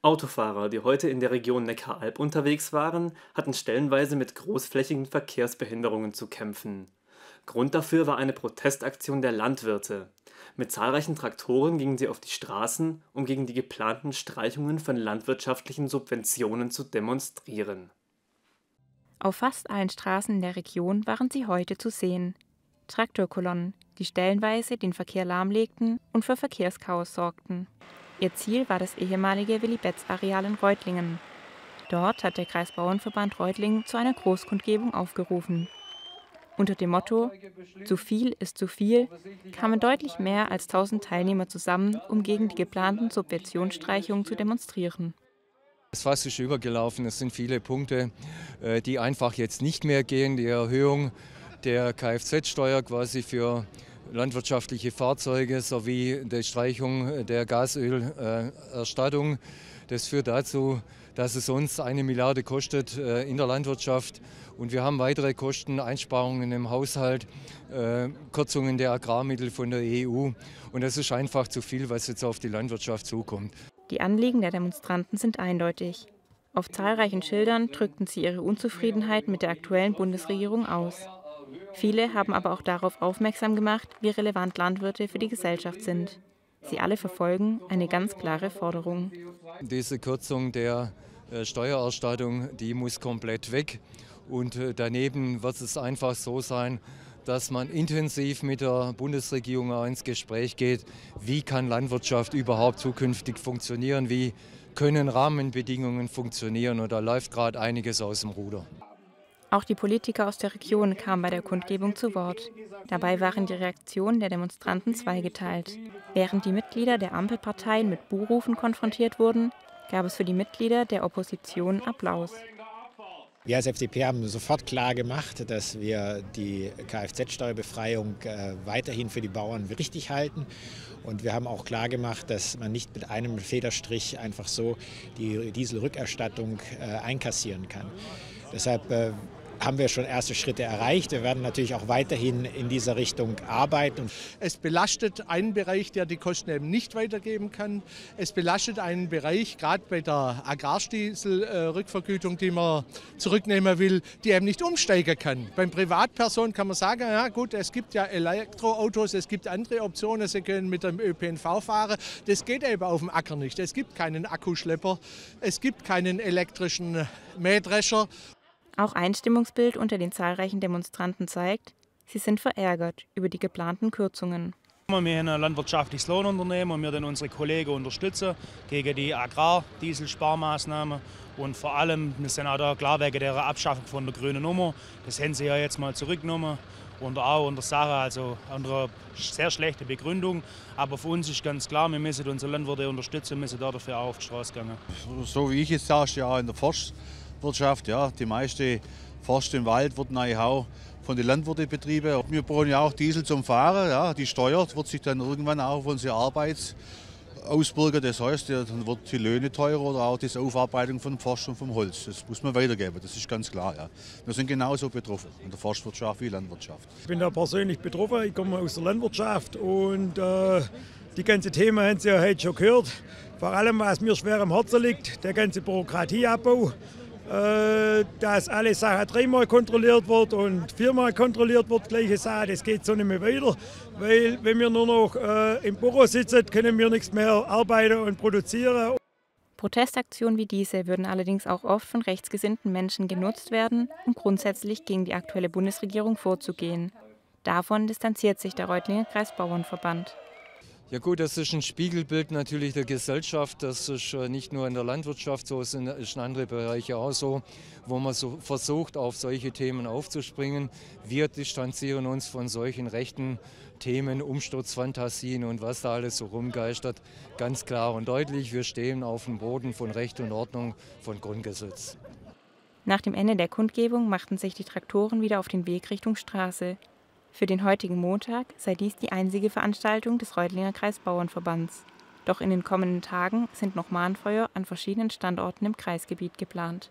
Autofahrer, die heute in der Region Neckaralb unterwegs waren, hatten stellenweise mit großflächigen Verkehrsbehinderungen zu kämpfen. Grund dafür war eine Protestaktion der Landwirte. Mit zahlreichen Traktoren gingen sie auf die Straßen, um gegen die geplanten Streichungen von landwirtschaftlichen Subventionen zu demonstrieren. Auf fast allen Straßen in der Region waren sie heute zu sehen. Traktorkolonnen, die stellenweise den Verkehr lahmlegten und für Verkehrschaos sorgten. Ihr Ziel war das ehemalige Willi-Betz-Areal in Reutlingen. Dort hat der Kreisbauernverband Reutlingen zu einer Großkundgebung aufgerufen. Unter dem Motto Zu viel ist zu viel kamen deutlich mehr als 1000 Teilnehmer zusammen, um gegen die geplanten Subventionsstreichungen zu demonstrieren. Das Fass ist übergelaufen. Es sind viele Punkte, äh, die einfach jetzt nicht mehr gehen. Die Erhöhung der Kfz-Steuer quasi für landwirtschaftliche Fahrzeuge sowie die Streichung der Gasölerstattung. Das führt dazu, dass es uns eine Milliarde kostet äh, in der Landwirtschaft. Und wir haben weitere Kosten, Einsparungen im Haushalt, äh, Kürzungen der Agrarmittel von der EU. Und das ist einfach zu viel, was jetzt auf die Landwirtschaft zukommt. Die Anliegen der Demonstranten sind eindeutig. Auf zahlreichen Schildern drückten sie ihre Unzufriedenheit mit der aktuellen Bundesregierung aus. Viele haben aber auch darauf aufmerksam gemacht, wie relevant Landwirte für die Gesellschaft sind. Sie alle verfolgen eine ganz klare Forderung. Diese Kürzung der äh, Steuererstattung, die muss komplett weg. Und äh, daneben wird es einfach so sein, dass man intensiv mit der Bundesregierung auch ins Gespräch geht, wie kann Landwirtschaft überhaupt zukünftig funktionieren, wie können Rahmenbedingungen funktionieren. Und da läuft gerade einiges aus dem Ruder. Auch die Politiker aus der Region kamen bei der Kundgebung zu Wort. Dabei waren die Reaktionen der Demonstranten zweigeteilt. Während die Mitglieder der Ampelparteien mit Buhrufen konfrontiert wurden, gab es für die Mitglieder der Opposition Applaus. Wir als FDP haben sofort klar gemacht, dass wir die Kfz-Steuerbefreiung äh, weiterhin für die Bauern richtig halten. Und wir haben auch klar gemacht, dass man nicht mit einem Federstrich einfach so die Dieselrückerstattung äh, einkassieren kann. Deshalb äh, haben wir schon erste Schritte erreicht. Wir werden natürlich auch weiterhin in dieser Richtung arbeiten. Es belastet einen Bereich, der die Kosten eben nicht weitergeben kann. Es belastet einen Bereich, gerade bei der Agrarstiesel-Rückvergütung, die man zurücknehmen will, die eben nicht umsteigen kann. Beim Privatpersonen kann man sagen, ja gut, es gibt ja Elektroautos, es gibt andere Optionen, sie können mit dem ÖPNV fahren. Das geht eben auf dem Acker nicht. Es gibt keinen Akkuschlepper, es gibt keinen elektrischen Mähdrescher. Auch ein Stimmungsbild unter den zahlreichen Demonstranten zeigt, sie sind verärgert über die geplanten Kürzungen. Wir haben ein landwirtschaftliches Lohnunternehmen und wir dann unsere Kollegen unterstützen gegen die Agrardieselsparmaßnahmen. Und vor allem, wir sind auch da klar wegen der Abschaffung von der grünen Nummer. Das haben sie ja jetzt mal zurückgenommen. Und auch unter Sache, also unter einer sehr schlechten Begründung. Aber für uns ist ganz klar, wir müssen unsere Landwirte unterstützen, müssen dafür auch auf die Straße gehen. So wie ich es sage, ja in der Forst Forstwirtschaft. Ja. Die meiste Forst im Wald wird auch von den Landwirten betrieben. Wir brauchen ja auch Diesel zum Fahren. Ja. Die Steuer wird sich dann irgendwann auch auf unsere Arbeit ausbürgern. Das heißt, dann wird die Löhne teurer oder auch die Aufarbeitung von Forst und vom Holz. Das muss man weitergeben, das ist ganz klar. Ja. Wir sind genauso betroffen, in der Forstwirtschaft wie Landwirtschaft. Ich bin da persönlich betroffen, ich komme aus der Landwirtschaft und äh, die ganze Themen haben Sie ja heute schon gehört. Vor allem, was mir schwer am Herzen liegt, der ganze Bürokratieabbau. Äh, dass alle Sachen dreimal kontrolliert wird und viermal kontrolliert wird, gleiche Sache, das geht so nicht mehr weiter. Weil wenn wir nur noch äh, im Büro sitzen, können wir nichts mehr arbeiten und produzieren. Protestaktionen wie diese würden allerdings auch oft von rechtsgesinnten Menschen genutzt werden, um grundsätzlich gegen die aktuelle Bundesregierung vorzugehen. Davon distanziert sich der Reutlinger Kreisbauernverband. Ja gut, das ist ein Spiegelbild natürlich der Gesellschaft. Das ist äh, nicht nur in der Landwirtschaft so, es ist in anderen Bereichen auch so, wo man so versucht, auf solche Themen aufzuspringen. Wir distanzieren uns von solchen rechten Themen, Umsturzfantasien und was da alles so rumgeistert, ganz klar und deutlich. Wir stehen auf dem Boden von Recht und Ordnung, von Grundgesetz. Nach dem Ende der Kundgebung machten sich die Traktoren wieder auf den Weg Richtung Straße. Für den heutigen Montag sei dies die einzige Veranstaltung des Reutlinger Kreisbauernverbands. Doch in den kommenden Tagen sind noch Mahnfeuer an verschiedenen Standorten im Kreisgebiet geplant